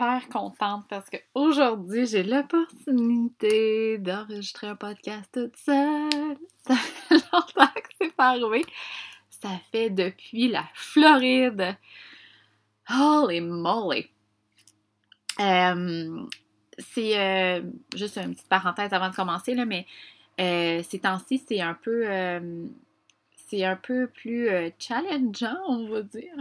hyper contente parce qu'aujourd'hui, j'ai l'opportunité d'enregistrer un podcast toute seule. Ça fait longtemps que c'est pas arrivé. Ça fait depuis la Floride. Holy moly! Euh, c'est euh, juste une petite parenthèse avant de commencer, là, mais euh, ces temps-ci, c'est un peu c'est un peu plus challengeant, on va dire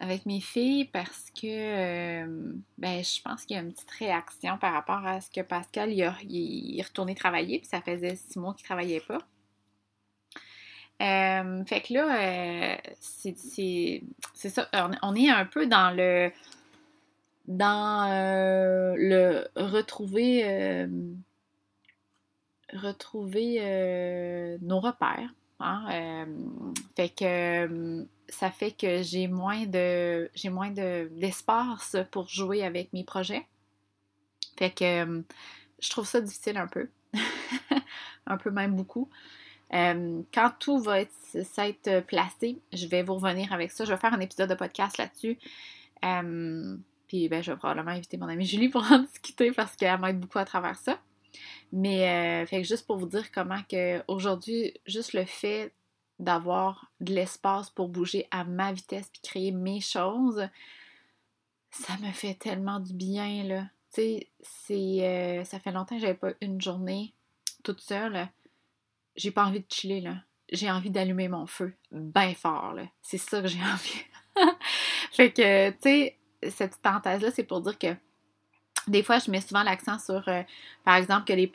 avec mes filles parce que euh, ben, je pense qu'il y a une petite réaction par rapport à ce que Pascal il, est retourné travailler, puis ça faisait six mois qu'il travaillait pas. Euh, fait que là, euh, c'est ça. On, est un peu dans le dans le retrouver retrouver nos repères. Hein, fait que ça fait que j'ai moins de j'ai moins d'espace pour jouer avec mes projets. Fait que euh, je trouve ça difficile un peu. un peu même beaucoup. Euh, quand tout va être, s'être placé, je vais vous revenir avec ça. Je vais faire un épisode de podcast là-dessus. Euh, puis ben, je vais probablement inviter mon amie Julie pour en discuter parce qu'elle m'aide beaucoup à travers ça. Mais fait que juste pour vous dire comment que aujourd'hui, juste le fait d'avoir de l'espace pour bouger à ma vitesse puis créer mes choses, ça me fait tellement du bien, là. Tu sais, c'est, euh, ça fait longtemps que j'avais pas une journée toute seule. J'ai pas envie de chiller, là. J'ai envie d'allumer mon feu bien fort, là. C'est ça que j'ai envie. fait que, tu sais, cette parenthèse-là, c'est pour dire que des fois, je mets souvent l'accent sur, euh, par exemple, que les,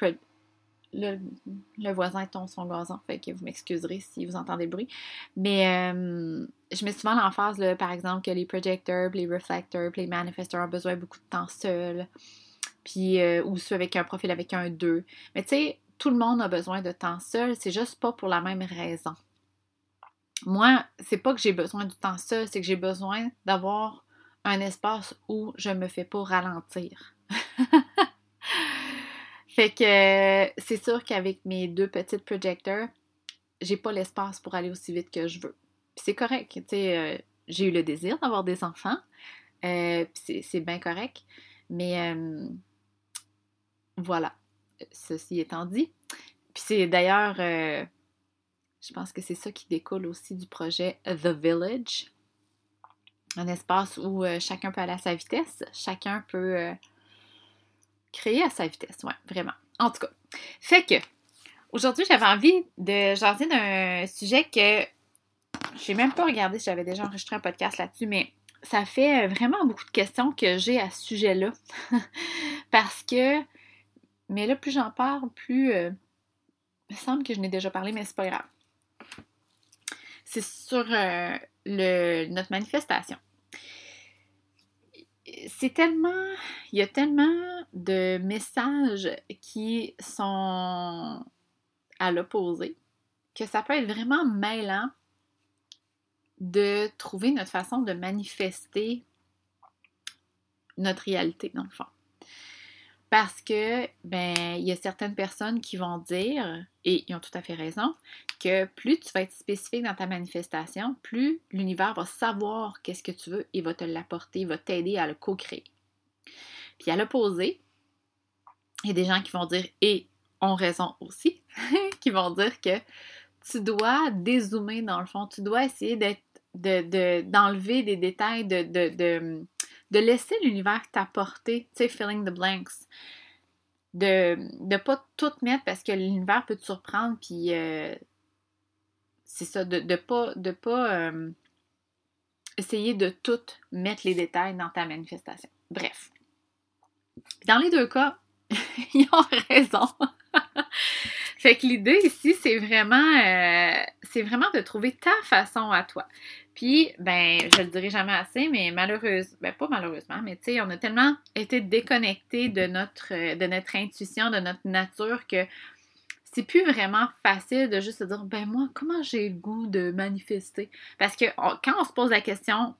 le, voisin tombe son gazon, fait que vous m'excuserez si vous entendez le bruit. Mais euh, je mets souvent l'emphase, par exemple, que les projecteurs, les reflecteurs, les manifesteurs ont besoin beaucoup de temps seuls, puis, euh, ou ceux avec un profil avec un 2. Mais tu sais, tout le monde a besoin de temps seul, c'est juste pas pour la même raison. Moi, c'est pas que j'ai besoin du temps seul, c'est que j'ai besoin d'avoir un espace où je me fais pas ralentir. Fait que c'est sûr qu'avec mes deux petites projecteurs, j'ai pas l'espace pour aller aussi vite que je veux. c'est correct, tu sais, euh, j'ai eu le désir d'avoir des enfants, euh, c'est bien correct, mais euh, voilà, ceci étant dit. Puis c'est d'ailleurs, je pense que c'est ça qui découle aussi du projet The Village, un espace où chacun peut aller à sa vitesse, chacun peut créer à sa vitesse, ouais, vraiment. En tout cas, fait que aujourd'hui, j'avais envie de jaser d'un sujet que j'ai même pas regardé si j'avais déjà enregistré un podcast là-dessus, mais ça fait vraiment beaucoup de questions que j'ai à ce sujet-là. Parce que, mais là, plus j'en parle, plus. Euh, il me semble que je n'ai déjà parlé, mais c'est pas grave. C'est sur euh, le, notre manifestation c'est tellement, il y a tellement de messages qui sont à l'opposé que ça peut être vraiment mêlant de trouver notre façon de manifester notre réalité, dans le fond. Parce que, ben, il y a certaines personnes qui vont dire, et ils ont tout à fait raison, que plus tu vas être spécifique dans ta manifestation, plus l'univers va savoir qu'est-ce que tu veux et va te l'apporter, va t'aider à le co-créer. Puis à l'opposé, il y a des gens qui vont dire, et ont raison aussi, qui vont dire que tu dois dézoomer dans le fond, tu dois essayer d'enlever des détails, de, de laisser l'univers t'apporter, tu sais, filling the blanks. De ne pas tout mettre parce que l'univers peut te surprendre, puis euh, c'est ça, de ne pas, de pas euh, essayer de tout mettre les détails dans ta manifestation. Bref. Dans les deux cas, ils ont raison. fait que l'idée ici, c'est vraiment, euh, vraiment de trouver ta façon à toi. Puis, ben, je le dirai jamais assez, mais malheureusement, ben pas malheureusement, mais tu sais, on a tellement été déconnecté de notre, de notre intuition, de notre nature que c'est plus vraiment facile de juste se dire, ben moi, comment j'ai le goût de manifester? Parce que quand on se pose la question,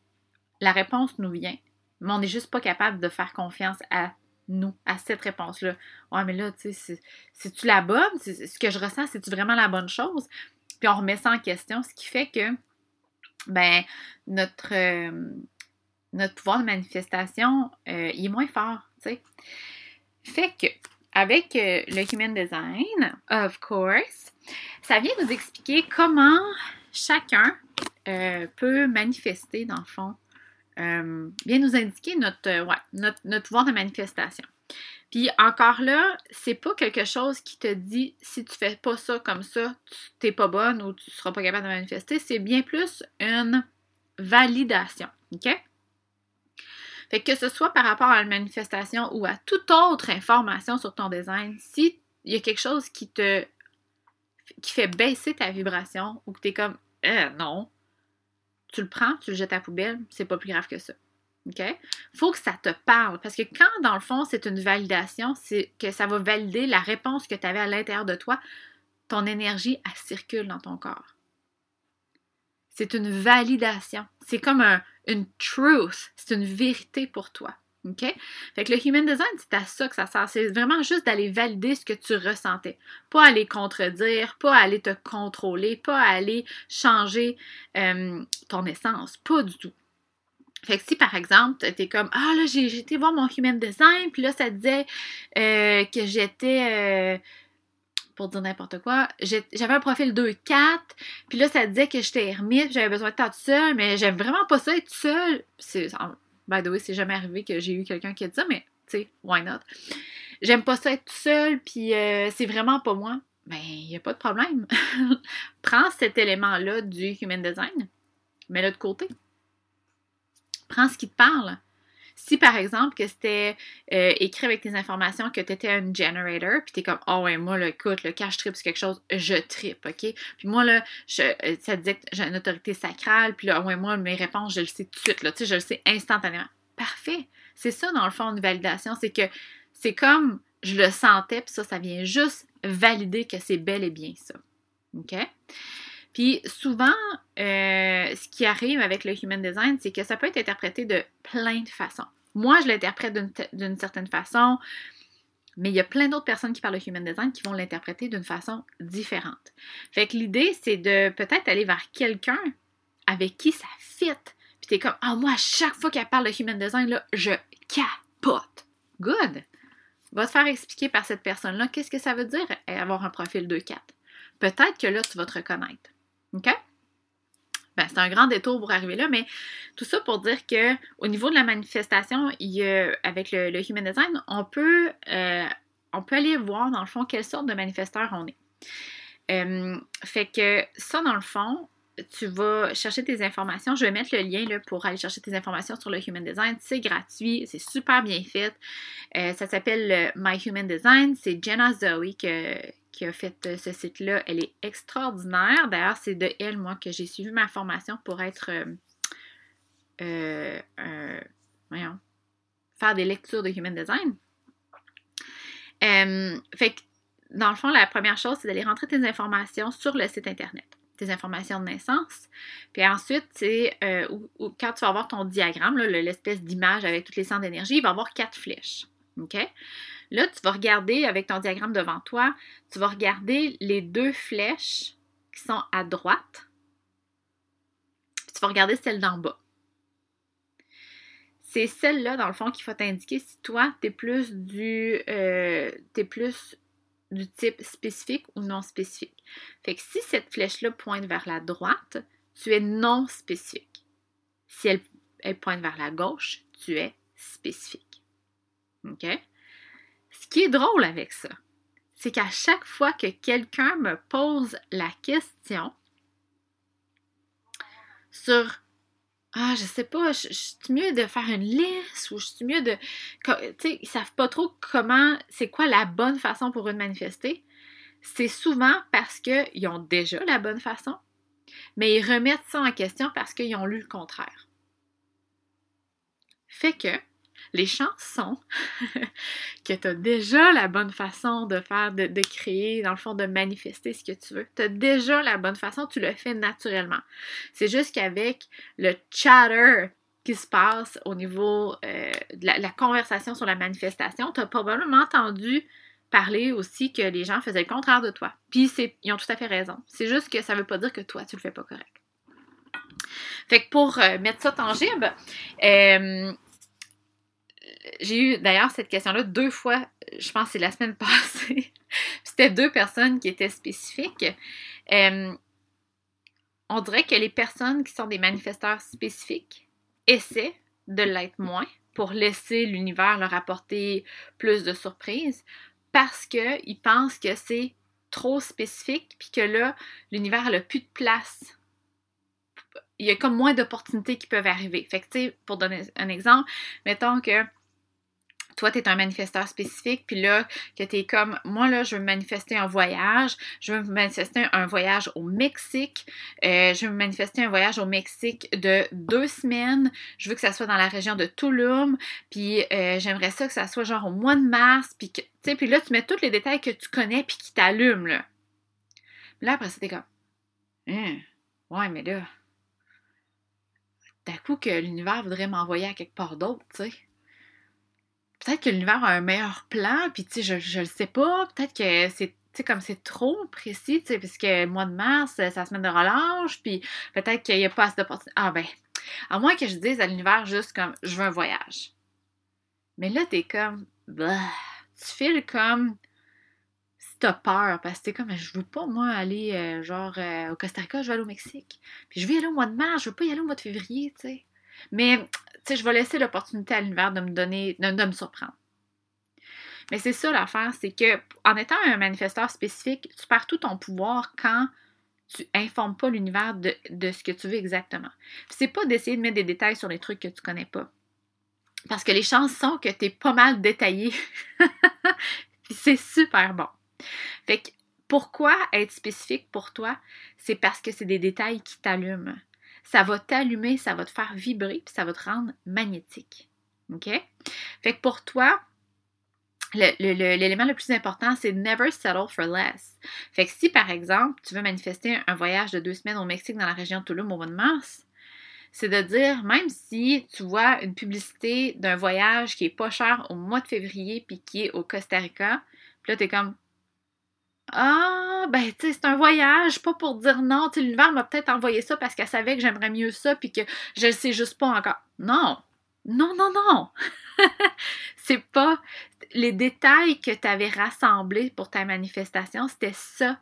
la réponse nous vient, mais on n'est juste pas capable de faire confiance à nous, à cette réponse-là. Ouais, mais là, tu sais, c'est-tu la bonne? Ce que je ressens, c'est-tu vraiment la bonne chose? Puis on remet ça en question, ce qui fait que ben, notre, euh, notre pouvoir de manifestation, euh, il est moins fort, tu sais. Fait que, avec euh, le Human Design, of course, ça vient nous expliquer comment chacun euh, peut manifester, dans le fond, vient nous indiquer notre, notre, notre pouvoir de manifestation. Puis encore là, c'est pas quelque chose qui te dit si tu fais pas ça comme ça, tu t'es pas bonne ou tu seras pas capable de manifester. C'est bien plus une validation. OK? Fait que, ce soit par rapport à la manifestation ou à toute autre information sur ton design, si il y a quelque chose qui te qui fait baisser ta vibration ou que tu es comme eh, non, tu le prends, tu le jettes à la poubelle, c'est pas plus grave que ça. OK? Faut que ça te parle. Parce que quand, dans le fond, c'est une validation, c'est que ça va valider la réponse que tu avais à l'intérieur de toi, ton énergie, elle circule dans ton corps. C'est une validation. C'est comme un, une truth. C'est une vérité pour toi. OK? Fait que le human design, c'est à ça que ça sert. C'est vraiment juste d'aller valider ce que tu ressentais. Pas aller contredire, pas aller te contrôler, pas aller changer euh, ton essence. Pas du tout. Fait que si par exemple, t'es comme Ah là, j'ai été voir mon human design, puis là, ça disait euh, que j'étais. Euh, pour dire n'importe quoi, j'avais un profil 2-4, puis là, ça disait que j'étais ermite, j'avais besoin de temps tout seul, mais j'aime vraiment pas ça être seule. C'est, by the way, c'est jamais arrivé que j'ai eu quelqu'un qui a dit ça, mais tu sais, why not? J'aime pas ça être tout seul, puis euh, c'est vraiment pas moi. Ben, il n'y a pas de problème. Prends cet élément-là du human design, mets-le de côté. Prends ce qui te parle. Si par exemple que c'était euh, écrit avec tes informations que tu étais un generator, puis tu es comme oh ouais, moi là, écoute, le cash trip c'est quelque chose, je tripe, ok? Puis moi là, euh, ça dit que j'ai une autorité sacrale, puis là, oh ouais, moi, mes réponses, je le sais tout de suite, là, tu sais, je le sais instantanément. Parfait! C'est ça dans le fond une validation, c'est que c'est comme je le sentais, puis ça, ça vient juste valider que c'est bel et bien ça. OK? Puis souvent, euh, ce qui arrive avec le human design, c'est que ça peut être interprété de plein de façons. Moi, je l'interprète d'une certaine façon, mais il y a plein d'autres personnes qui parlent de human design qui vont l'interpréter d'une façon différente. Fait que l'idée, c'est de peut-être aller vers quelqu'un avec qui ça fit. Puis t'es comme, ah, moi, à chaque fois qu'elle parle de human design, là, je capote. Good! Va te faire expliquer par cette personne-là qu'est-ce que ça veut dire avoir un profil 2-4. Peut-être que là, tu vas te reconnaître. OK? Ben, c'est un grand détour pour arriver là, mais tout ça pour dire que au niveau de la manifestation, il avec le, Human Design, on peut, euh, on peut aller voir dans le fond quelle sorte de manifesteur on est. Euh, fait que ça, dans le fond, tu vas chercher tes informations. Je vais mettre le lien pour aller chercher tes informations sur le Human Design. C'est gratuit, c'est super bien fait. Euh, ça s'appelle My Human Design. C'est Jenna Zoe qui a fait euh, ce site-là. Elle est extraordinaire. D'ailleurs, c'est de elle, moi, que j'ai suivi ma formation pour être. Euh, euh, voyons, faire des lectures de Human Design. fait que, dans le fond, la première chose, c'est d'aller rentrer tes informations sur le site Internet tes informations de naissance. Puis ensuite, c'est quand tu vas avoir ton diagramme, l'espèce d'image avec toutes les centres d'énergie, il va y avoir quatre flèches. OK? Là, tu vas regarder avec ton diagramme devant toi, tu vas regarder les deux flèches qui sont à droite. tu vas regarder celle d'en bas. C'est celle-là, dans le fond, qu'il faut t'indiquer si toi, tu es plus du. Euh, plus du type spécifique ou non spécifique. Fait que si cette flèche-là pointe vers la droite, tu es non spécifique. Si elle, elle pointe vers la gauche, tu es spécifique. OK? Ce qui est drôle avec ça, c'est qu'à chaque fois que quelqu'un me pose la question sur ah, je sais pas, je, suis mieux de faire une liste ou je suis mieux de. Tu sais, ils savent pas trop comment, c'est quoi la bonne façon pour eux de manifester. C'est souvent parce qu'ils ont déjà la bonne façon, mais ils remettent ça en question parce qu'ils ont lu le contraire. Fait que, les chances sont que tu as déjà la bonne façon de faire, de, créer, dans le fond, de manifester ce que tu veux. Tu as déjà la bonne façon, tu le fais naturellement. C'est juste qu'avec le chatter qui se passe au niveau euh, de la, conversation sur la manifestation, tu as probablement entendu parler aussi que les gens faisaient le contraire de toi. Puis ils ont tout à fait raison. C'est juste que ça ne veut pas dire que toi, tu le fais pas correct. Fait que pour euh, mettre ça tangible, j'ai eu d'ailleurs cette question-là deux fois, je pense que c'est la semaine passée. C'était deux personnes qui étaient spécifiques. Euh, on dirait que les personnes qui sont des manifesteurs spécifiques essaient de l'être moins pour laisser l'univers leur apporter plus de surprises parce qu'ils pensent que c'est trop spécifique puis que là, l'univers n'a plus de place il y a comme moins d'opportunités qui peuvent arriver. Fait que, tu sais, pour donner un exemple, mettons que toi, tu es un manifesteur spécifique, puis là, que tu es comme, moi, là, je veux manifester un voyage, je veux manifester un voyage au Mexique, euh, je veux manifester un voyage au Mexique de deux semaines, je veux que ça soit dans la région de Tulum, puis euh, j'aimerais ça que ça soit genre au mois de mars, puis tu sais, puis là, tu mets tous les détails que tu connais, puis qui t'allument, là. Là, après t'es comme, hein, ouais, mais là, d'un coup que l'univers voudrait m'envoyer à quelque part d'autre, tu sais. Peut-être que l'univers a un meilleur plan, puis tu sais, je, je le sais pas. Peut-être que c'est tu sais, comme c'est trop précis, tu sais, puisque le mois de mars, c'est la semaine de relâche, puis peut-être qu'il n'y a pas assez d'opportunités. Ah ben, à moins que je dise à l'univers juste comme, je veux un voyage. Mais là, t'es comme, bah, tu files comme, si t'as peur, parce que t'es comme, je veux pas, moi, aller, euh, genre, euh, au Costa Rica, je vais aller au Mexique. Puis je veux y aller au mois de mars, je veux pas y aller au mois de février, tu sais. Mais, sais, je vais laisser l'opportunité à l'univers de me donner, de, me surprendre. Mais c'est ça l'affaire, c'est que en étant un manifesteur spécifique, tu perds tout ton pouvoir quand tu informes pas l'univers de, ce que tu veux exactement. c'est pas d'essayer de mettre des détails sur les trucs que tu connais pas. Parce que les chances sont que tu es pas mal détaillé. C'est super bon. Fait que pourquoi être spécifique pour toi? C'est parce que c'est des détails qui t'allument. Ça va t'allumer, ça va te faire vibrer, puis ça va te rendre magnétique. OK? Fait que pour toi, l'élément le, plus important, c'est never settle for less. Fait que si, par exemple, tu veux manifester un voyage de deux semaines au Mexique dans la région de Tulum au mois de mars, c'est de dire, même si tu vois une publicité d'un voyage qui est pas cher au mois de février puis qui est au Costa Rica, puis là, tu es comme, ah, ben, tu sais, c'est un voyage, pas pour dire non. Tu l'univers m'a peut-être envoyé ça parce qu'elle savait que j'aimerais mieux ça, puis que je le sais juste pas encore. Non, non, non, non. c'est pas les détails que tu avais rassemblés pour ta manifestation, c'était ça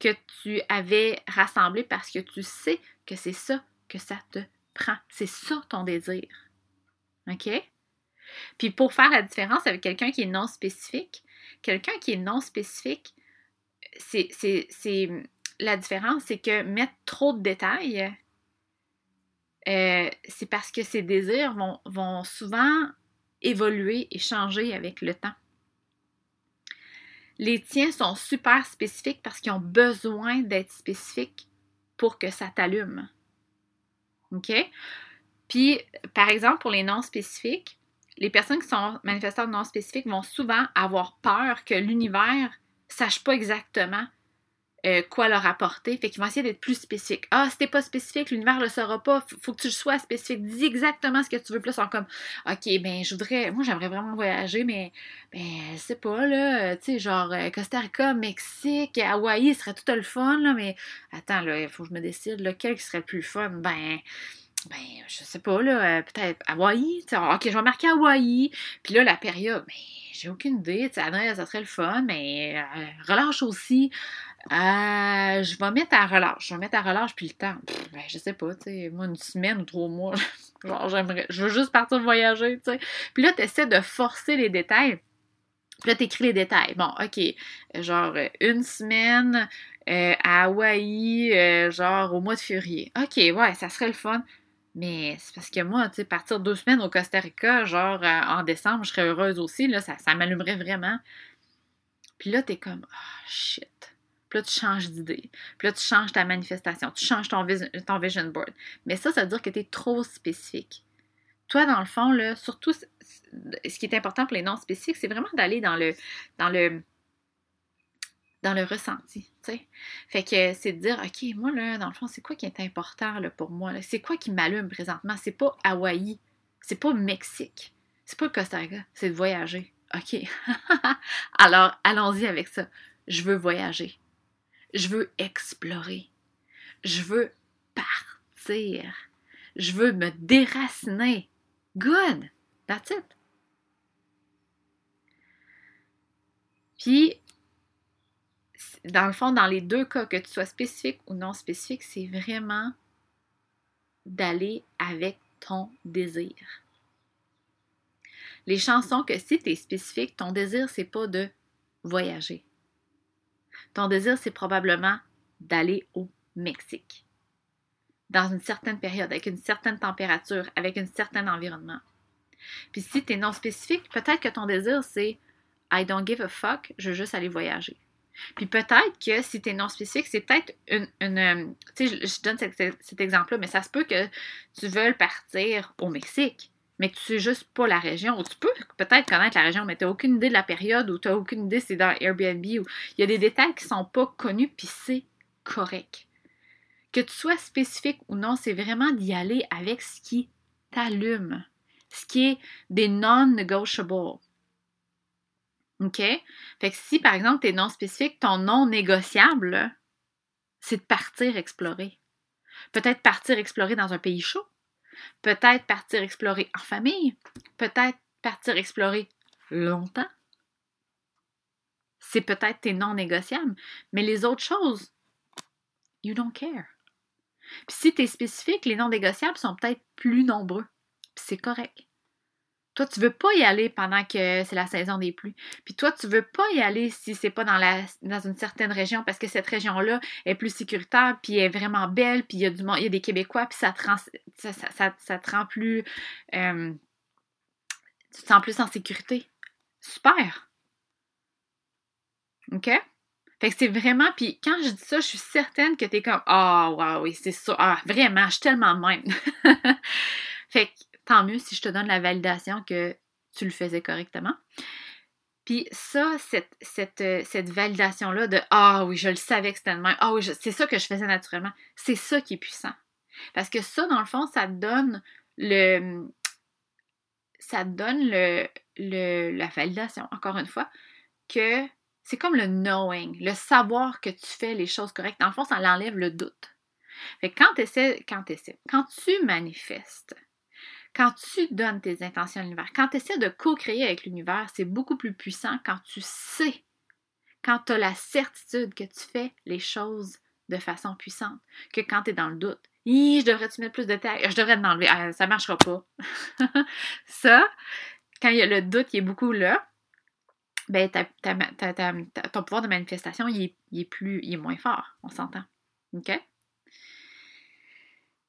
que tu avais rassemblé parce que tu sais que c'est ça que ça te prend. C'est ça ton désir. OK? Puis pour faire la différence avec quelqu'un qui est non spécifique, quelqu'un qui est non spécifique, c'est la différence, c'est que mettre trop de détails, euh, c'est parce que ces désirs vont, vont souvent évoluer et changer avec le temps. Les tiens sont super spécifiques parce qu'ils ont besoin d'être spécifiques pour que ça t'allume. OK? Puis, par exemple, pour les non spécifiques, les personnes qui sont manifestantes non spécifiques vont souvent avoir peur que l'univers sache pas exactement euh, quoi leur apporter. Fait qu'ils vont essayer d'être plus spécifiques. Ah, si t'es pas spécifique, l'univers le saura pas. Faut que tu sois spécifique. Dis exactement ce que tu veux. Plus en comme, OK, ben, je voudrais, moi, j'aimerais vraiment voyager, mais, ben, je sais pas, là, tu sais, genre, euh, Costa Rica, Mexique, Hawaï, ce serait tout le fun, là, mais attends, là, il faut que je me décide, lequel qui serait le plus fun? Ben, ben, je sais pas, là, euh, peut-être Hawaï, ok, je vais marquer Hawaï, puis là, la période, ben, j'ai aucune idée, sais, ça serait le fun, mais euh, relâche aussi, euh, je vais mettre à relâche, je vais mettre à relâche, puis le temps, ben, je sais pas, tu sais, moi, une semaine ou trois mois, genre, j'aimerais, je veux juste partir voyager, tu sais, puis là, tu essaies de forcer les détails, puis là, tu écris les détails, bon, ok, genre, une semaine, à Hawaï, genre au mois de février. Ok, ouais, ça serait le fun. Mais c'est parce que moi, tu sais, partir deux semaines au Costa Rica, genre euh, en décembre, je serais heureuse aussi, là, ça, m'allumerait vraiment. Puis là, t'es comme, oh shit. Puis là, tu changes d'idée. Puis là, tu changes ta manifestation. Tu changes ton, vision board. Mais ça, ça veut dire que tu es trop spécifique. Toi, dans le fond, là, surtout, ce qui est important pour les non spécifiques, c'est vraiment d'aller dans le, dans le, dans le ressenti. sais. Fait que c'est de dire, OK, moi, là, dans le fond, c'est quoi qui est important pour moi? C'est quoi qui m'allume présentement? C'est pas Hawaï, c'est pas Mexique, c'est pas le Costa Rica, c'est de voyager. OK. Alors, allons-y avec ça. Je veux voyager. Je veux explorer. Je veux partir. Je veux me déraciner. Good. That's it. Puis, dans le fond, dans les deux cas, que tu sois spécifique ou non spécifique, c'est vraiment d'aller avec ton désir. Les chansons que si tu es spécifique, ton désir, c'est pas de voyager. Ton désir, c'est probablement d'aller au Mexique. Dans une certaine période, avec une certaine température, avec un certain environnement. Puis si tu es non spécifique, peut-être que ton désir, c'est I don't give a fuck, je veux juste aller voyager. Puis peut-être que si tu es non spécifique, c'est peut-être une. Euh, tu sais, je, donne cet, exemple-là, mais ça se peut que tu veuilles partir au Mexique, mais que tu sais juste pas la région. Ou tu peux peut-être connaître la région, mais tu n'as aucune idée de la période ou tu n'as aucune idée si c'est dans Airbnb ou il y a des détails qui sont pas connus, puis c'est correct. Que tu sois spécifique ou non, c'est vraiment d'y aller avec ce qui t'allume, ce qui est des non-negotiables. OK? Fait que si, par exemple, tu es non spécifique, ton non négociable, c'est de partir explorer. Peut-être partir explorer dans un pays chaud. Peut-être partir explorer en famille. Peut-être partir explorer longtemps. C'est peut-être tes non négociables. Mais les autres choses, you don't care. Puis si tu es spécifique, les non négociables sont peut-être plus nombreux. Puis c'est correct. Toi, tu veux pas y aller pendant que c'est la saison des pluies. Puis toi, tu veux pas y aller si c'est pas dans, la, dans une certaine région parce que cette région-là est plus sécuritaire, puis est vraiment belle, puis il y a du il y a des Québécois, puis ça te rend, ça, te rend plus. Euh, tu te sens plus en sécurité. Super! OK? Fait que c'est vraiment, puis quand je dis ça, je suis certaine que tu es comme Ah, oh, wow, oui, c'est ça. Ah, vraiment, je suis tellement même. fait que tant mieux si je te donne la validation que tu le faisais correctement. Puis ça, cette, cette, euh, cette validation-là de Ah oui, je le savais que c'était même, ah oui, c'est ça que je faisais naturellement, c'est ça qui est puissant. Parce que ça, dans le fond, ça donne le. Ça donne le, le, la validation, encore une fois, que c'est comme le knowing, le savoir que tu fais les choses correctes. Dans le fond, ça l'enlève le doute. Fait que quand tu essaies, quand tu essaies, quand tu manifestes, quand tu donnes tes intentions à l'univers, quand tu essaies de co-créer avec l'univers, c'est beaucoup plus puissant quand tu sais, quand tu as la certitude que tu fais les choses de façon puissante, que quand tu es dans le doute. je devrais-tu mettre plus de taille? Je devrais t'enlever. Ah, ça marchera pas. ça, quand il y a le doute qui est beaucoup là, ben, ton pouvoir de manifestation, il est, il est, plus, il est moins fort, on s'entend. OK?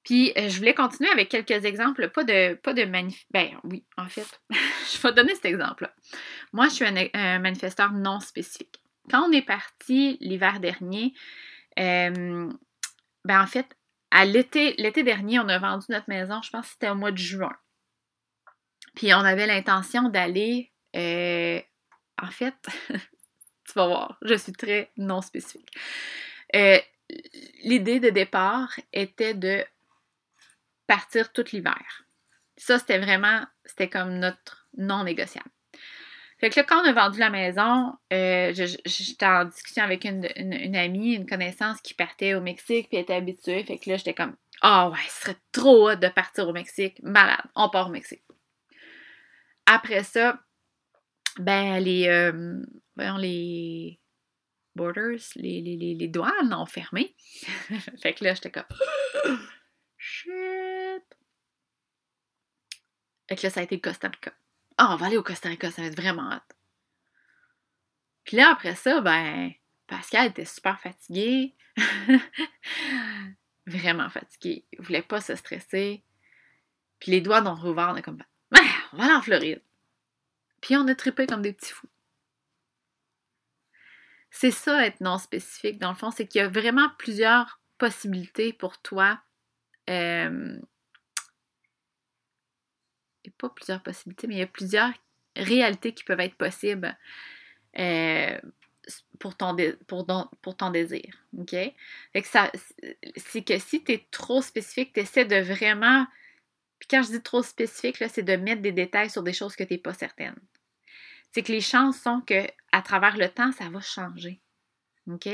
Puis euh, je voulais continuer avec quelques exemples, pas de, pas de manif... Ben oui, en fait, je vais donner cet exemple-là. Moi, je suis un, manifesteur non spécifique. Quand on est parti l'hiver dernier, euh, ben en fait, à l'été, l'été dernier, on a vendu notre maison, je pense que c'était au mois de juin. Puis on avait l'intention d'aller, euh, en fait, tu vas voir, je suis très non spécifique. L'idée de départ était de partir tout l'hiver. Ça, c'était vraiment, c'était comme notre non négociable. Fait que là, quand on a vendu la maison, euh, j'étais en discussion avec une, amie, une connaissance qui partait au Mexique, puis était habituée. Fait que là, j'étais comme, ah oh, ouais, ce serait trop hot de partir au Mexique. Malade, on part au Mexique. Après ça, ben, les, euh, voyons, les borders, les, les, les douanes ont fermé. fait que là, j'étais comme, shit. Et que là, ça a été le Costa Rica. Ah, on va aller au Costa Rica, ça va être vraiment hot. Puis là, après ça, ben, Pascal était super fatigué. vraiment fatigué. Il voulait pas se stresser. Puis les doigts ont rouvert, on est comme, ah, on va aller en Floride. Puis on a trippé comme des petits fous. C'est ça, être non spécifique, dans le fond, c'est qu'il y a vraiment plusieurs possibilités pour toi euh, a pas plusieurs possibilités, mais il y a plusieurs réalités qui peuvent être possibles euh, pour, ton désir. OK? C'est que si tu es trop spécifique, tu essaies de vraiment. Puis quand je dis trop spécifique, c'est de mettre des détails sur des choses que tu n'es pas certaine. C'est que les chances sont que à travers le temps, ça va changer. OK?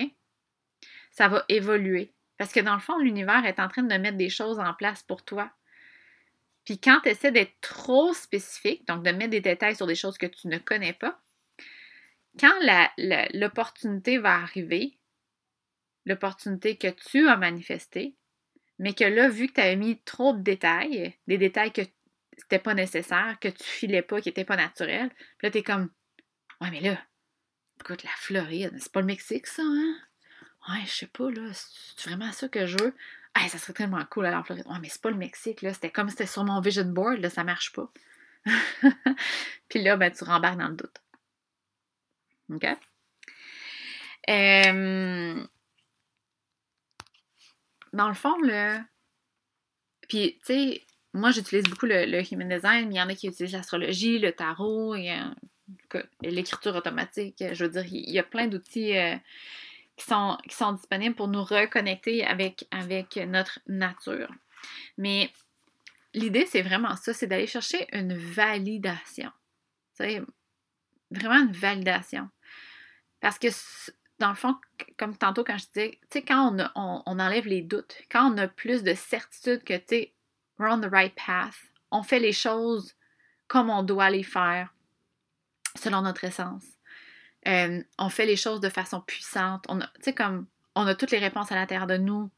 Ça va évoluer Parce que dans le fond, l'univers est en train de mettre des choses en place pour toi. Puis quand tu essaies d'être trop spécifique, donc de mettre des détails sur des choses que tu ne connais pas, quand l'opportunité va arriver, l'opportunité que tu as manifestée, mais que là, vu que tu avais mis trop de détails, des détails que c'était pas nécessaire, que tu filais pas, qui n'étaient pas naturels, puis là, tu es comme Ouais, mais là, écoute, la Floride, c'est pas le Mexique, ça, hein? Ouais, je sais pas, là, c'est vraiment ça que je veux. Ça serait tellement cool à la Floride. Ouais, mais c'est pas le Mexique, là. C'était comme si c'était sur mon vision board, là, ça marche pas. Puis là, ben, tu rembarques dans le doute. OK? Dans le fond, là, puis, tu sais, moi, j'utilise beaucoup le, human design, mais il y en a qui utilisent l'astrologie, le tarot, l'écriture automatique. Je veux dire, il y a plein d'outils euh, qui, sont, disponibles pour nous reconnecter avec, avec notre nature. Mais l'idée, c'est vraiment ça, c'est d'aller chercher une validation. Tu vraiment une validation. Parce que dans le fond, comme tantôt quand je disais, tu sais, quand on, enlève les doutes, quand on a plus de certitude que, tu sais, we're on the right path, on fait les choses comme on doit les faire, selon notre essence. Euh, on fait les choses de façon puissante. On sais, comme, on a toutes les réponses à l'intérieur de nous.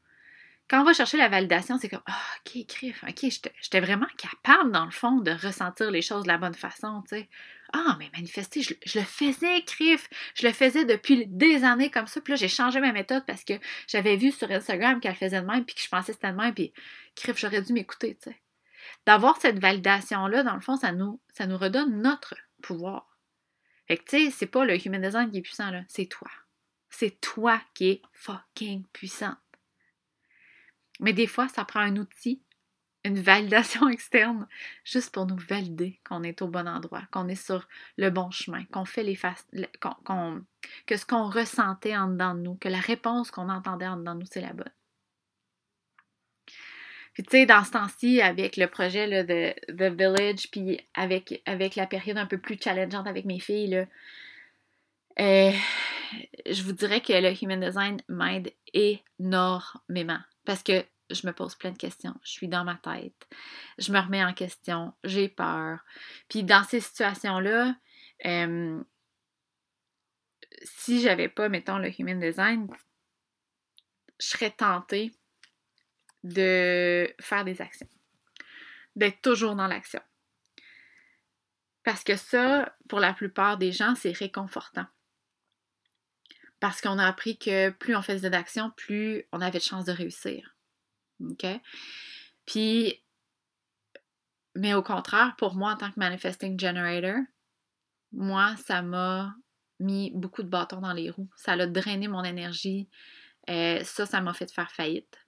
Quand on va chercher la validation, c'est comme, ah, ok, crif, ok, j'étais vraiment capable, dans le fond, de ressentir les choses de la bonne façon, tu. Ah, mais manifester, je, le faisais, crif. Je le faisais depuis des années comme ça. Puis là, j'ai changé ma méthode parce que j'avais vu sur Instagram qu'elle faisait de même, puis que je pensais que c'était de même, puis crif, j'aurais dû m'écouter, tu sais. D'avoir cette validation-là, dans le fond, ça nous, ça nous redonne notre pouvoir. Fait que, tu sais, c'est pas le human design qui est puissant, là, c'est toi. C'est toi qui es fucking puissante. Mais des fois, ça prend un outil une validation externe juste pour nous valider qu'on est au bon endroit, qu'on est sur le bon chemin, qu'on fait les faces, que ce qu'on ressentait en dedans de nous, que la réponse qu'on entendait en dedans de nous, c'est la bonne. Puis tu sais, dans ce temps-ci, avec le projet de The Village, puis avec, avec la période un peu plus challengeante avec mes filles, là, euh, je vous dirais que le Human Design m'aide énormément. Parce que je me pose plein de questions. Je suis dans ma tête. Je me remets en question. J'ai peur. Puis dans ces situations-là, euh, si j'avais pas, mettons, le human design, je serais tentée de faire des actions. D'être toujours dans l'action. Parce que ça, pour la plupart des gens, c'est réconfortant. Parce qu'on a appris que plus on faisait d'actions, plus on avait de chances de réussir. OK? Puis, mais au contraire, pour moi, en tant que manifesting generator, moi, ça m'a mis beaucoup de bâtons dans les roues. Ça a drainé mon énergie. Euh, ça, ça m'a fait faire faillite.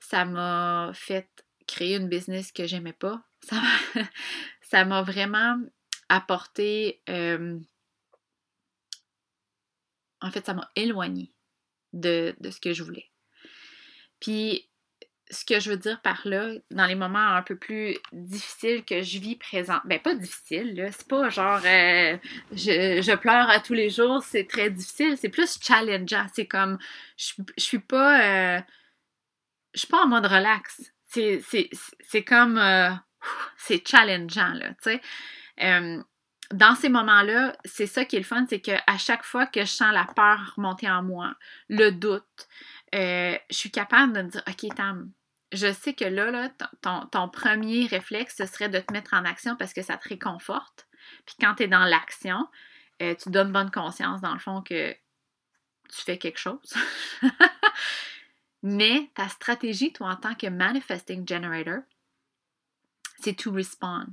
Ça m'a fait créer une business que j'aimais pas. Ça m'a vraiment apporté. Euh, en fait, ça m'a éloigné de, de, ce que je voulais. Puis, ce que je veux dire par là, dans les moments un peu plus difficiles que je vis présent, ben pas difficile, là, c'est pas genre euh, je, pleure à tous les jours, c'est très difficile, c'est plus challengeant, c'est comme je, suis pas euh, je suis pas en mode relax, c'est comme euh, c'est challengeant là, tu sais. dans ces moments-là, c'est ça qui est le fun, c'est qu'à chaque fois que je sens la peur monter en moi, le doute, je suis capable de me dire, OK, Tam, je sais que là, là ton, premier réflexe, ce serait de te mettre en action parce que ça te réconforte. Puis quand tu es dans l'action, euh, tu donnes bonne conscience, dans le fond, que tu fais quelque chose. Mais ta stratégie, toi, en tant que manifesting generator, c'est to respond.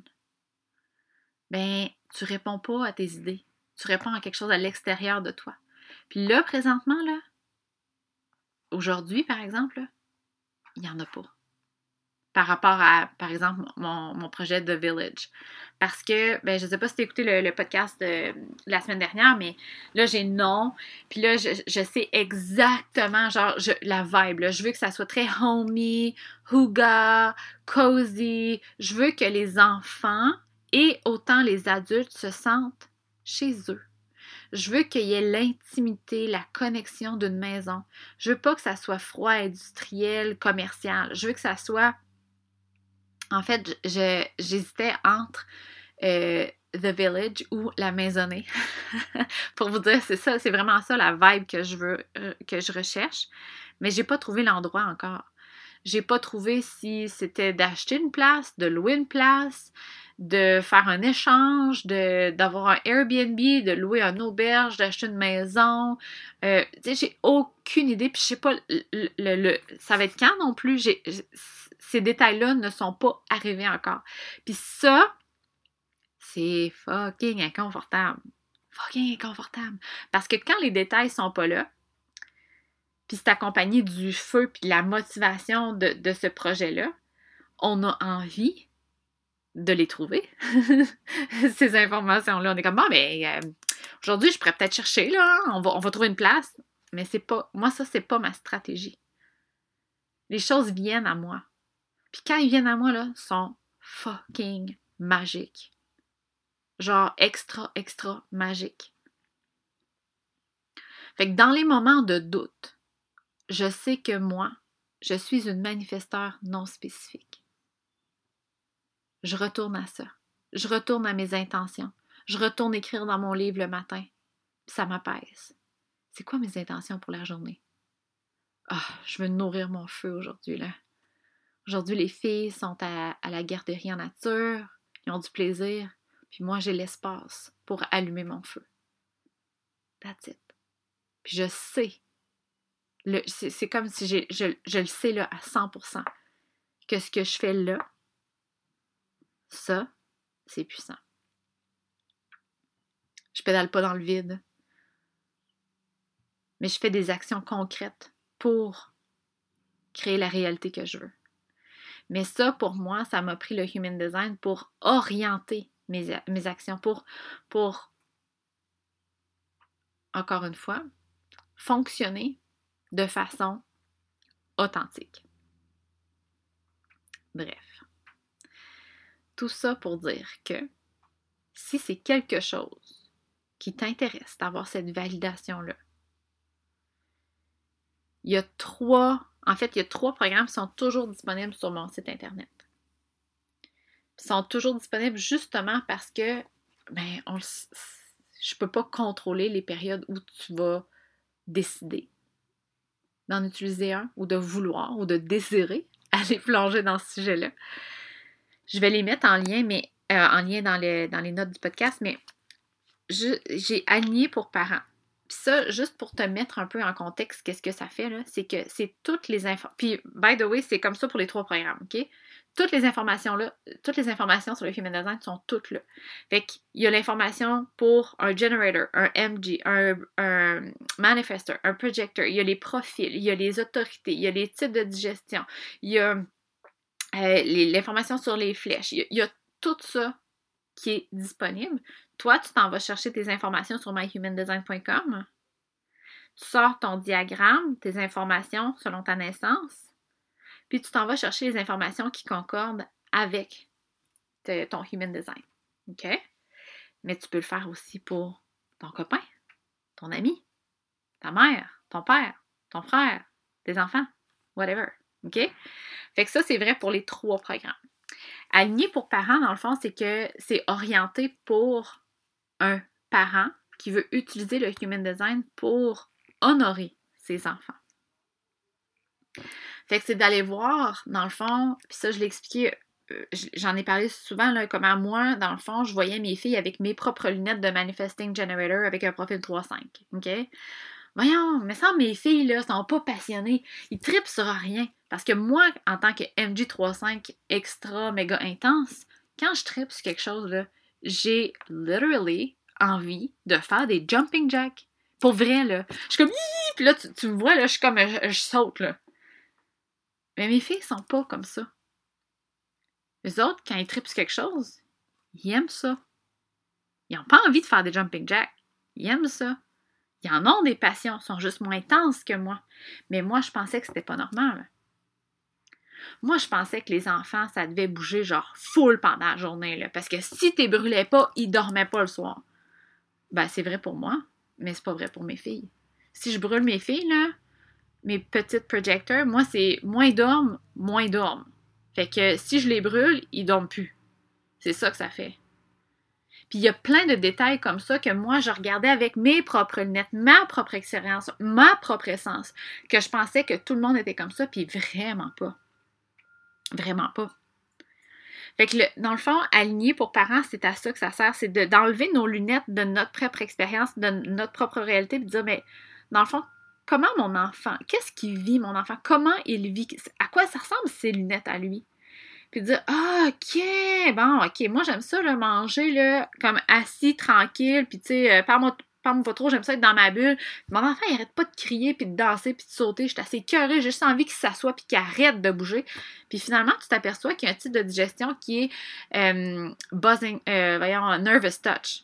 Ben, tu réponds pas à tes idées. Tu réponds à quelque chose à l'extérieur de toi. Puis là, présentement, là, aujourd'hui, par exemple, il n'y en a pas. Par rapport à, par exemple, mon, projet The Village. Parce que, ben, je sais pas si tu écouté le, podcast de, la semaine dernière, mais là, j'ai non. Puis là, je, sais exactement, genre, la vibe. Je veux que ça soit très homey, huga, cozy. Je veux que les enfants et autant les adultes se sentent chez eux. Je veux qu'il y ait l'intimité, la connexion d'une maison. Je veux pas que ça soit froid, industriel, commercial. Je veux que ça soit. En fait, j'hésitais entre euh, The Village ou La Maisonnée. Pour vous dire, c'est ça, c'est vraiment ça la vibe que je veux, euh, que je recherche. Mais j'ai pas trouvé l'endroit encore. J'ai pas trouvé si c'était d'acheter une place, de louer une place, de faire un échange, d'avoir un Airbnb, de louer un auberge, d'acheter une maison. Euh, j'ai aucune idée, puis je sais pas, le, ça va être quand non plus? Ces détails-là ne sont pas arrivés encore. Puis ça, c'est fucking inconfortable. Fucking inconfortable. Parce que quand les détails sont pas là, puis c'est accompagné du feu puis de la motivation de, de ce projet-là, on a envie de les trouver, ces informations-là. On est comme, bon, mais euh, aujourd'hui, je pourrais peut-être chercher, là, on va, on va trouver une place. Mais c'est pas, moi, ça, c'est pas ma stratégie. Les choses viennent à moi. Puis quand ils viennent à moi, là, sont fucking magiques. Genre extra, extra magiques. Fait que dans les moments de doute, je sais que moi, je suis une manifesteur non spécifique je retourne à ça. Je retourne à mes intentions. Je retourne écrire dans mon livre le matin. Ça m'apaise. C'est quoi mes intentions pour la journée? Ah, je veux nourrir mon feu aujourd'hui, là. Aujourd'hui, les filles sont à, la garderie en nature, ils ont du plaisir, puis moi, j'ai l'espace pour allumer mon feu. That's it. Puis je sais, c'est comme si je, le sais là à 100%, que ce que je fais là, ça, c'est puissant. Je pédale pas dans le vide, mais je fais des actions concrètes pour créer la réalité que je veux. Mais ça, pour moi, ça m'a pris le Human Design pour orienter mes, actions, pour, pour, encore une fois, fonctionner de façon authentique. Bref. Tout ça pour dire que si c'est quelque chose qui t'intéresse d'avoir cette validation-là, il y a trois, en fait, il y a trois programmes qui sont toujours disponibles sur mon site internet. Ils sont toujours disponibles justement parce que, ben, je peux pas contrôler les périodes où tu vas décider d'en utiliser un ou de vouloir ou de désirer aller plonger dans ce sujet-là. Je vais les mettre en lien, mais euh, en lien dans, dans les notes du podcast, mais j'ai aligné pour parents. Puis ça, juste pour te mettre un peu en contexte, qu'est-ce que ça fait, là, c'est que c'est toutes les infos. Puis, by the way, c'est comme ça pour les trois programmes, OK? Toutes les informations là, toutes les informations sur le Human Design sont toutes là. Fait qu'il y a l'information pour un generator, un MG, un, un manifester, un projector, il y a les profils, il y a les autorités, il y a les types de digestion, il y a euh, l'information sur les flèches. Il y, a, tout ça qui est disponible. Toi, tu t'en vas chercher tes informations sur myhumandesign.com. Tu sors ton diagramme, tes informations selon ta naissance, puis tu t'en vas chercher les informations qui concordent avec ton human design. OK? Mais tu peux le faire aussi pour ton copain, ton ami, ta mère, ton père, ton frère, tes enfants, whatever. OK? Fait que ça, c'est vrai pour les trois programmes. Aligné pour parents, dans le fond, c'est que c'est orienté pour un parent qui veut utiliser le Human Design pour honorer ses enfants. Fait que c'est d'aller voir, dans le fond, puis ça, je l'ai expliqué, euh, j'en ai parlé souvent, là, comment moi, dans le fond, je voyais mes filles avec mes propres lunettes de Manifesting Generator avec un profil 3-5. OK? Voyons, mais ça, mes filles, là, sont pas passionnées. Ils tripent sur rien. Parce que moi, en tant que MG35 extra méga intense, quand je tripe sur quelque chose, là, j'ai literally envie de faire des jumping jacks. Pour vrai, là. Je suis comme, puis là, tu, me vois, là, je suis comme, je, saute, là. Mais mes filles sont pas comme ça. Les autres, quand ils tripent sur quelque chose, ils aiment ça. Ils n'ont pas envie de faire des jumping jacks. Ils aiment ça. Ils en ont des passions, sont juste moins intenses que moi. Mais moi, je pensais que c'était pas normal. Moi, je pensais que les enfants, ça devait bouger genre full pendant la journée, parce que si tu brûlais pas, ils dormaient pas le soir. ben c'est vrai pour moi, mais c'est pas vrai pour mes filles. Si je brûle mes filles, mes petites projecteurs, moi, c'est moins dorment, moins dorment. Fait que si je les brûle, ils dorment plus. C'est ça que ça fait. Puis il y a plein de détails comme ça que moi, je regardais avec mes propres lunettes, ma propre expérience, ma propre essence, que je pensais que tout le monde était comme ça, puis vraiment pas. Vraiment pas. Fait que, dans le fond, aligner pour parents, c'est à ça que ça sert, c'est d'enlever nos lunettes de notre propre expérience, de notre propre réalité, puis de dire, mais dans le fond, comment mon enfant, qu'est-ce qu'il vit, mon enfant, comment il vit, à quoi ça ressemble ces lunettes à lui? Puis dire, ah, ok, bon, ok, moi j'aime ça, le manger, là, comme assis, tranquille, puis tu sais, euh, parle-moi pas trop, j'aime ça être dans ma bulle. Mon enfant, il arrête pas de crier, puis de danser, puis de sauter. Je suis assez curée, j'ai juste envie qu'il s'assoie, puis qu'il arrête de bouger. Puis finalement, tu t'aperçois qu'il y a un type de digestion qui est euh, buzzing, euh, voyons, nervous touch.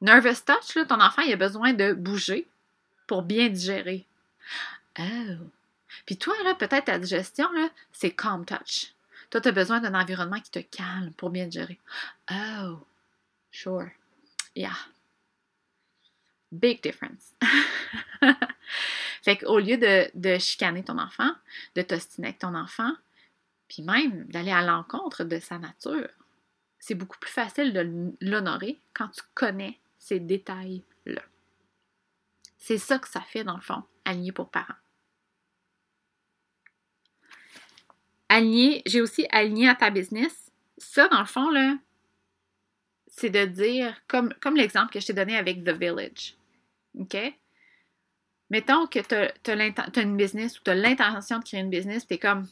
Nervous touch, là, ton enfant, il a besoin de bouger pour bien digérer. Oh. Puis toi, là, peut-être ta digestion, là, c'est calm touch. Toi, tu as besoin d'un environnement qui te calme pour bien digérer. Oh, sure. Yeah. Big difference. fait qu'au lieu de, de, chicaner ton enfant, de t'ostiner avec ton enfant, puis même d'aller à l'encontre de sa nature, c'est beaucoup plus facile de l'honorer quand tu connais ces détails-là. C'est ça que ça fait, dans le fond, aligner pour parents. Aligner, j'ai aussi aligné à ta business. Ça, dans le fond, là, c'est de dire, comme, comme l'exemple que je t'ai donné avec The Village. OK? Mettons que tu as, une business ou tu as l'intention de créer une business, tu es comme,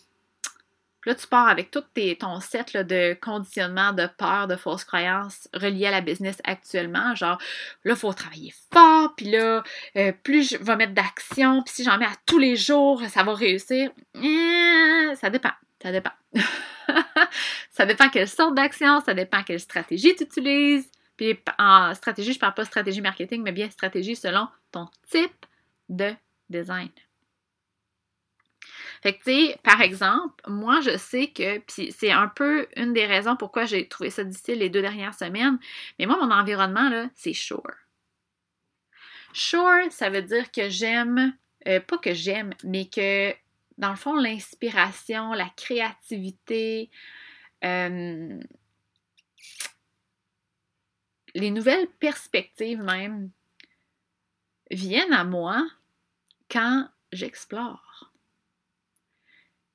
là, tu pars avec tout ton set de conditionnement, de peur, de fausses croyances reliées à la business actuellement. Genre, là, il faut travailler fort, puis là, euh, plus je vais mettre d'action, puis si j'en mets à tous les jours, ça va réussir. Eh, ça dépend. Ça dépend. ça dépend quelle sorte d'action, ça dépend quelle stratégie tu utilises. Puis en stratégie, je parle pas stratégie marketing, mais bien stratégie selon ton type de design. Fait que, tu sais, par exemple, moi, je sais que, puis c'est un peu une des raisons pourquoi j'ai trouvé ça difficile les deux dernières semaines, mais moi, mon environnement, là, c'est Sure. Sure, ça veut dire que j'aime, euh, pas que j'aime, mais que, dans le fond, l'inspiration, la créativité, euh, les nouvelles perspectives même viennent à moi quand j'explore.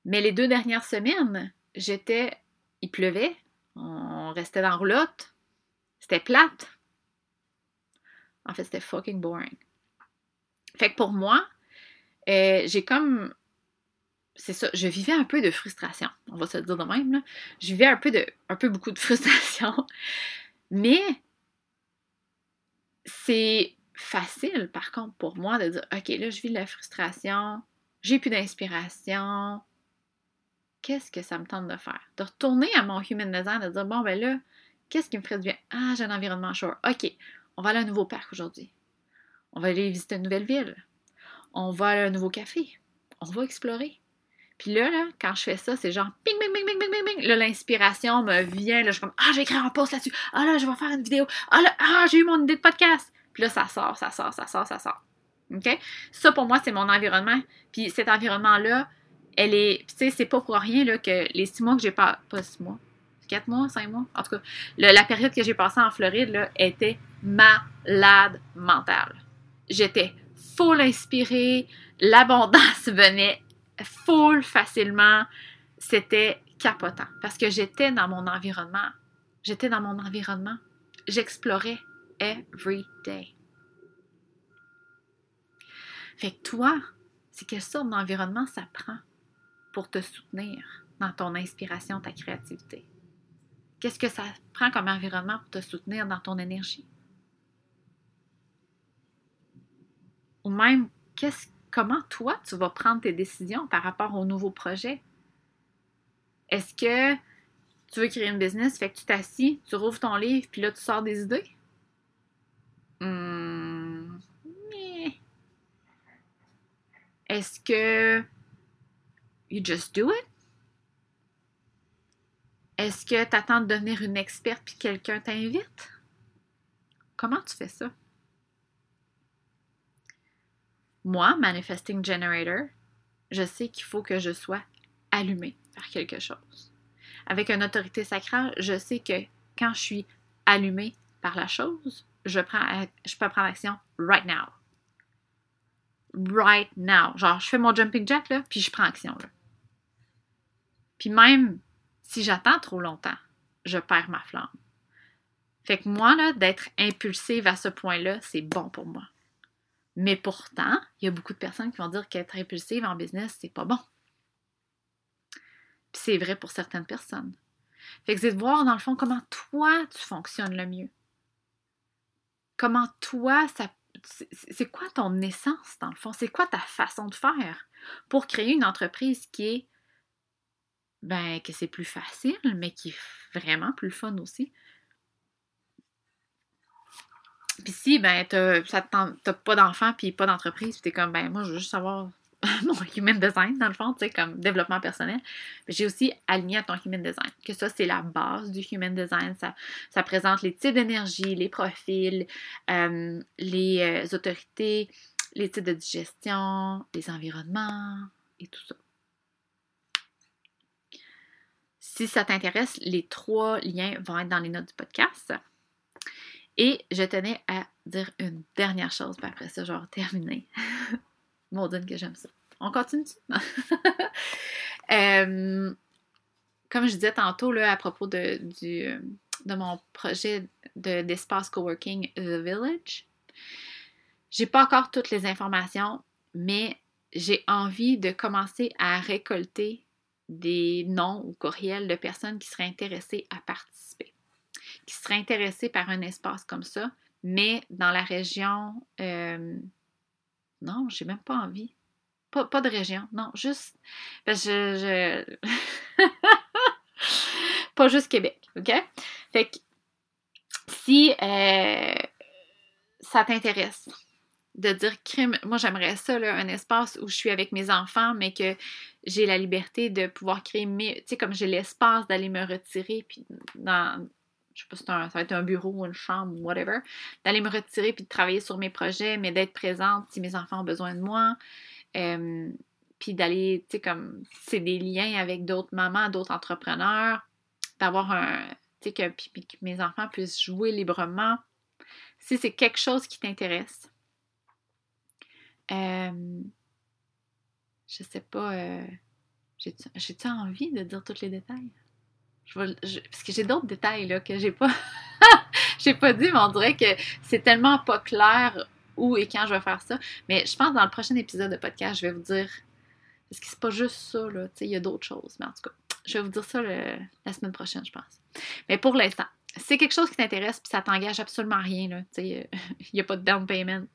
Mais les deux dernières semaines, j'étais. Il pleuvait, on restait dans la roulotte, c'était plate. En fait, c'était fucking boring. Fait que pour moi, euh, j'ai comme. C'est ça, je vivais un peu de frustration, on va se le dire de même. Là. Je vivais un peu de. un peu beaucoup de frustration. Mais c'est facile, par contre, pour moi de dire OK, là, je vis de la frustration, j'ai plus d'inspiration, qu'est-ce que ça me tente de faire? De retourner à mon human design, de dire, bon, ben là, qu'est-ce qui me ferait du bien? Ah, j'ai un environnement short. OK, on va aller à un nouveau parc aujourd'hui. On va aller visiter une nouvelle ville. On va aller à un nouveau café. On va explorer. Puis là, là, quand je fais ça, c'est genre ping, ping, ping, ping, ping, ping. Là, l'inspiration me vient. Là, je suis comme, ah, j'ai écrit un post là-dessus. Ah, là, je vais faire une vidéo. Ah, là, ah, j'ai eu mon idée de podcast. Puis là, ça sort, ça sort, ça sort, ça sort. OK? Ça, pour moi, c'est mon environnement. Puis cet environnement-là, elle est. Tu sais, c'est pas pour rien là, que les six mois que j'ai pas. Pas six mois. Quatre mois, cinq mois. En tout cas, la période que j'ai passée en Floride là, était malade mentale. J'étais full inspirée. L'abondance venait full facilement. C'était capotant parce que j'étais dans mon environnement. J'étais dans mon environnement. J'explorais every day. Fait que toi, c'est quelle sorte d'environnement ça prend? Pour te soutenir dans ton inspiration, ta créativité? Qu'est-ce que ça prend comme environnement pour te soutenir dans ton énergie? Ou même, comment toi, tu vas prendre tes décisions par rapport au nouveau projet? Est-ce que tu veux créer une business, fait que tu t'assis, tu rouvres ton livre, puis là, tu sors des idées? Hmm. Est-ce que you just do it? Est-ce que tu attends de devenir une experte puis quelqu'un t'invite? Comment tu fais ça? moi, Manifesting Generator, je sais qu'il faut que je sois allumée par quelque chose. Avec une autorité sacrale, je sais que quand je suis allumée par la chose, je, prends, je peux prendre action right now. Right now. Genre, je fais mon jumping jack, là, puis je prends action, là. Puis même si j'attends trop longtemps, je perds ma flamme. Fait que moi, d'être impulsive à ce point-là, c'est bon pour moi. Mais pourtant, il y a beaucoup de personnes qui vont dire qu'être impulsive en business, c'est pas bon. Puis c'est vrai pour certaines personnes. Fait que c'est de voir, dans le fond, comment toi, tu fonctionnes le mieux. Comment toi, ça. C'est quoi ton essence, dans le fond? C'est quoi ta façon de faire pour créer une entreprise qui est. Ben, que c'est plus facile, mais qui est vraiment plus fun aussi. Puis si, ben, t'as pas d'enfant puis pas d'entreprise, puis t'es comme, ben, moi, je veux juste savoir mon human design, dans le fond, tu sais, comme développement personnel. J'ai aussi aligné à ton human design, que ça, c'est la base du human design. Ça, présente les types d'énergie, les profils, euh, les euh, autorités, les types de digestion, les environnements et tout ça. Si ça t'intéresse, les trois liens vont être dans les notes du podcast. Et je tenais à dire une dernière chose, puis après ça, je vais terminer. Maudine que j'aime ça. On continue euh, comme je disais tantôt là, à propos de mon projet d'espace coworking The Village, j'ai pas encore toutes les informations, mais j'ai envie de commencer à récolter des noms ou courriels de personnes qui seraient intéressées à participer qui seraient intéressés par un espace comme ça, mais dans la région. Euh, non, j'ai même pas envie. Pas, de région, non, juste. Parce je. pas juste Québec, OK? Fait que si euh, ça t'intéresse de dire crime, moi j'aimerais ça, là, un espace où je suis avec mes enfants, mais que j'ai la liberté de pouvoir créer mes. Tu sais, comme j'ai l'espace d'aller me retirer, puis dans, je sais pas si ça va être un bureau ou une chambre ou whatever, d'aller me retirer puis de travailler sur mes projets, mais d'être présente si mes enfants ont besoin de moi. Euh, puis d'aller, tu sais, comme, c'est des liens avec d'autres mamans, d'autres entrepreneurs, d'avoir un, tu sais, que, mes enfants puissent jouer librement. Si c'est quelque chose qui t'intéresse, euh, je sais pas, euh, j'ai-tu envie de dire tous les détails? parce que j'ai d'autres détails là, que j'ai pas, j'ai pas dit, mais on dirait que c'est tellement pas clair où et quand je vais faire ça. Mais je pense que dans le prochain épisode de podcast, je vais vous dire. Parce que c'est pas juste ça, là. Il y a d'autres choses. Mais en tout cas, je vais vous dire ça la semaine prochaine, je pense. Mais pour l'instant, c'est quelque chose qui t'intéresse puis ça t'engage absolument rien, là, il n'y a pas de down payment.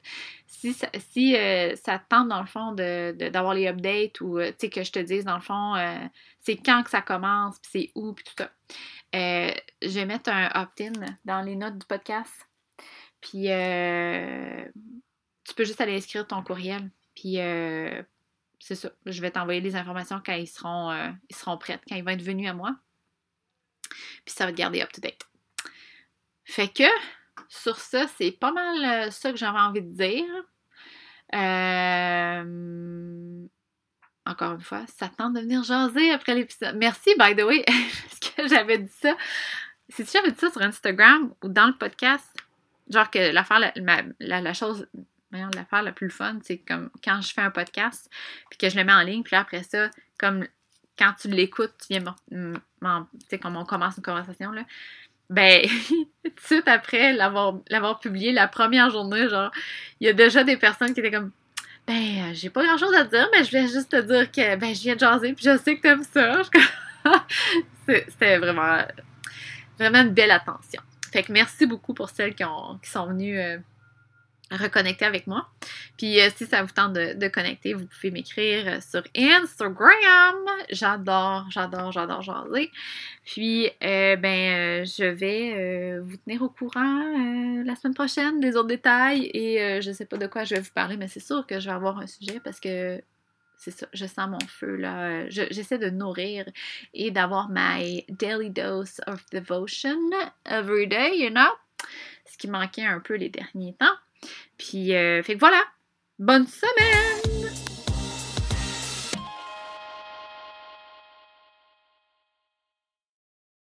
Si ça, si, euh, ça te tente, dans le fond, d'avoir les updates ou euh, que je te dise, dans le fond, euh, c'est quand que ça commence, puis c'est où, puis tout ça. je vais mettre un opt-in dans les notes du podcast. Puis tu peux juste aller inscrire ton courriel. Puis c'est ça. Je vais t'envoyer les informations quand ils seront, ils seront prêts, quand ils vont être venus à moi. Puis ça va te garder up-to-date. Fait que, sur ça, c'est pas mal euh, ça que j'avais envie de dire. Euh, encore une fois, ça tente de venir jaser après l'épisode. Merci, by the way, parce que j'avais dit ça. Si tu avais dit ça sur Instagram ou dans le podcast, genre que l'affaire, la, la, la, chose, l'affaire la plus fun, c'est comme quand je fais un podcast, puis que je le mets en ligne, puis après ça, comme quand tu l'écoutes, tu viens, tu sais, comme on commence une conversation, là, ben, tout suite après l'avoir publié la première journée, genre, il y a déjà des personnes qui étaient comme ben, euh, j'ai pas grand chose à dire, mais je voulais juste te dire que ben je viens de jaser puis je sais que t'aimes ça. C'était vraiment vraiment une belle attention. Fait que merci beaucoup pour celles qui, ont, qui sont venues euh, reconnecter avec moi. Puis euh, si ça vous tente de, connecter, vous pouvez m'écrire euh, sur Instagram. J'adore, j'adore, j'adore jaser. Puis euh, ben je vais vous tenir au courant la semaine prochaine des autres détails et je sais pas de quoi je vais vous parler, mais c'est sûr que je vais avoir un sujet parce que c'est ça, je sens mon feu là. J'essaie de nourrir et d'avoir my daily dose of devotion every day, you know? Ce qui manquait un peu les derniers temps. Puis, euh, fait que voilà. Bonne semaine!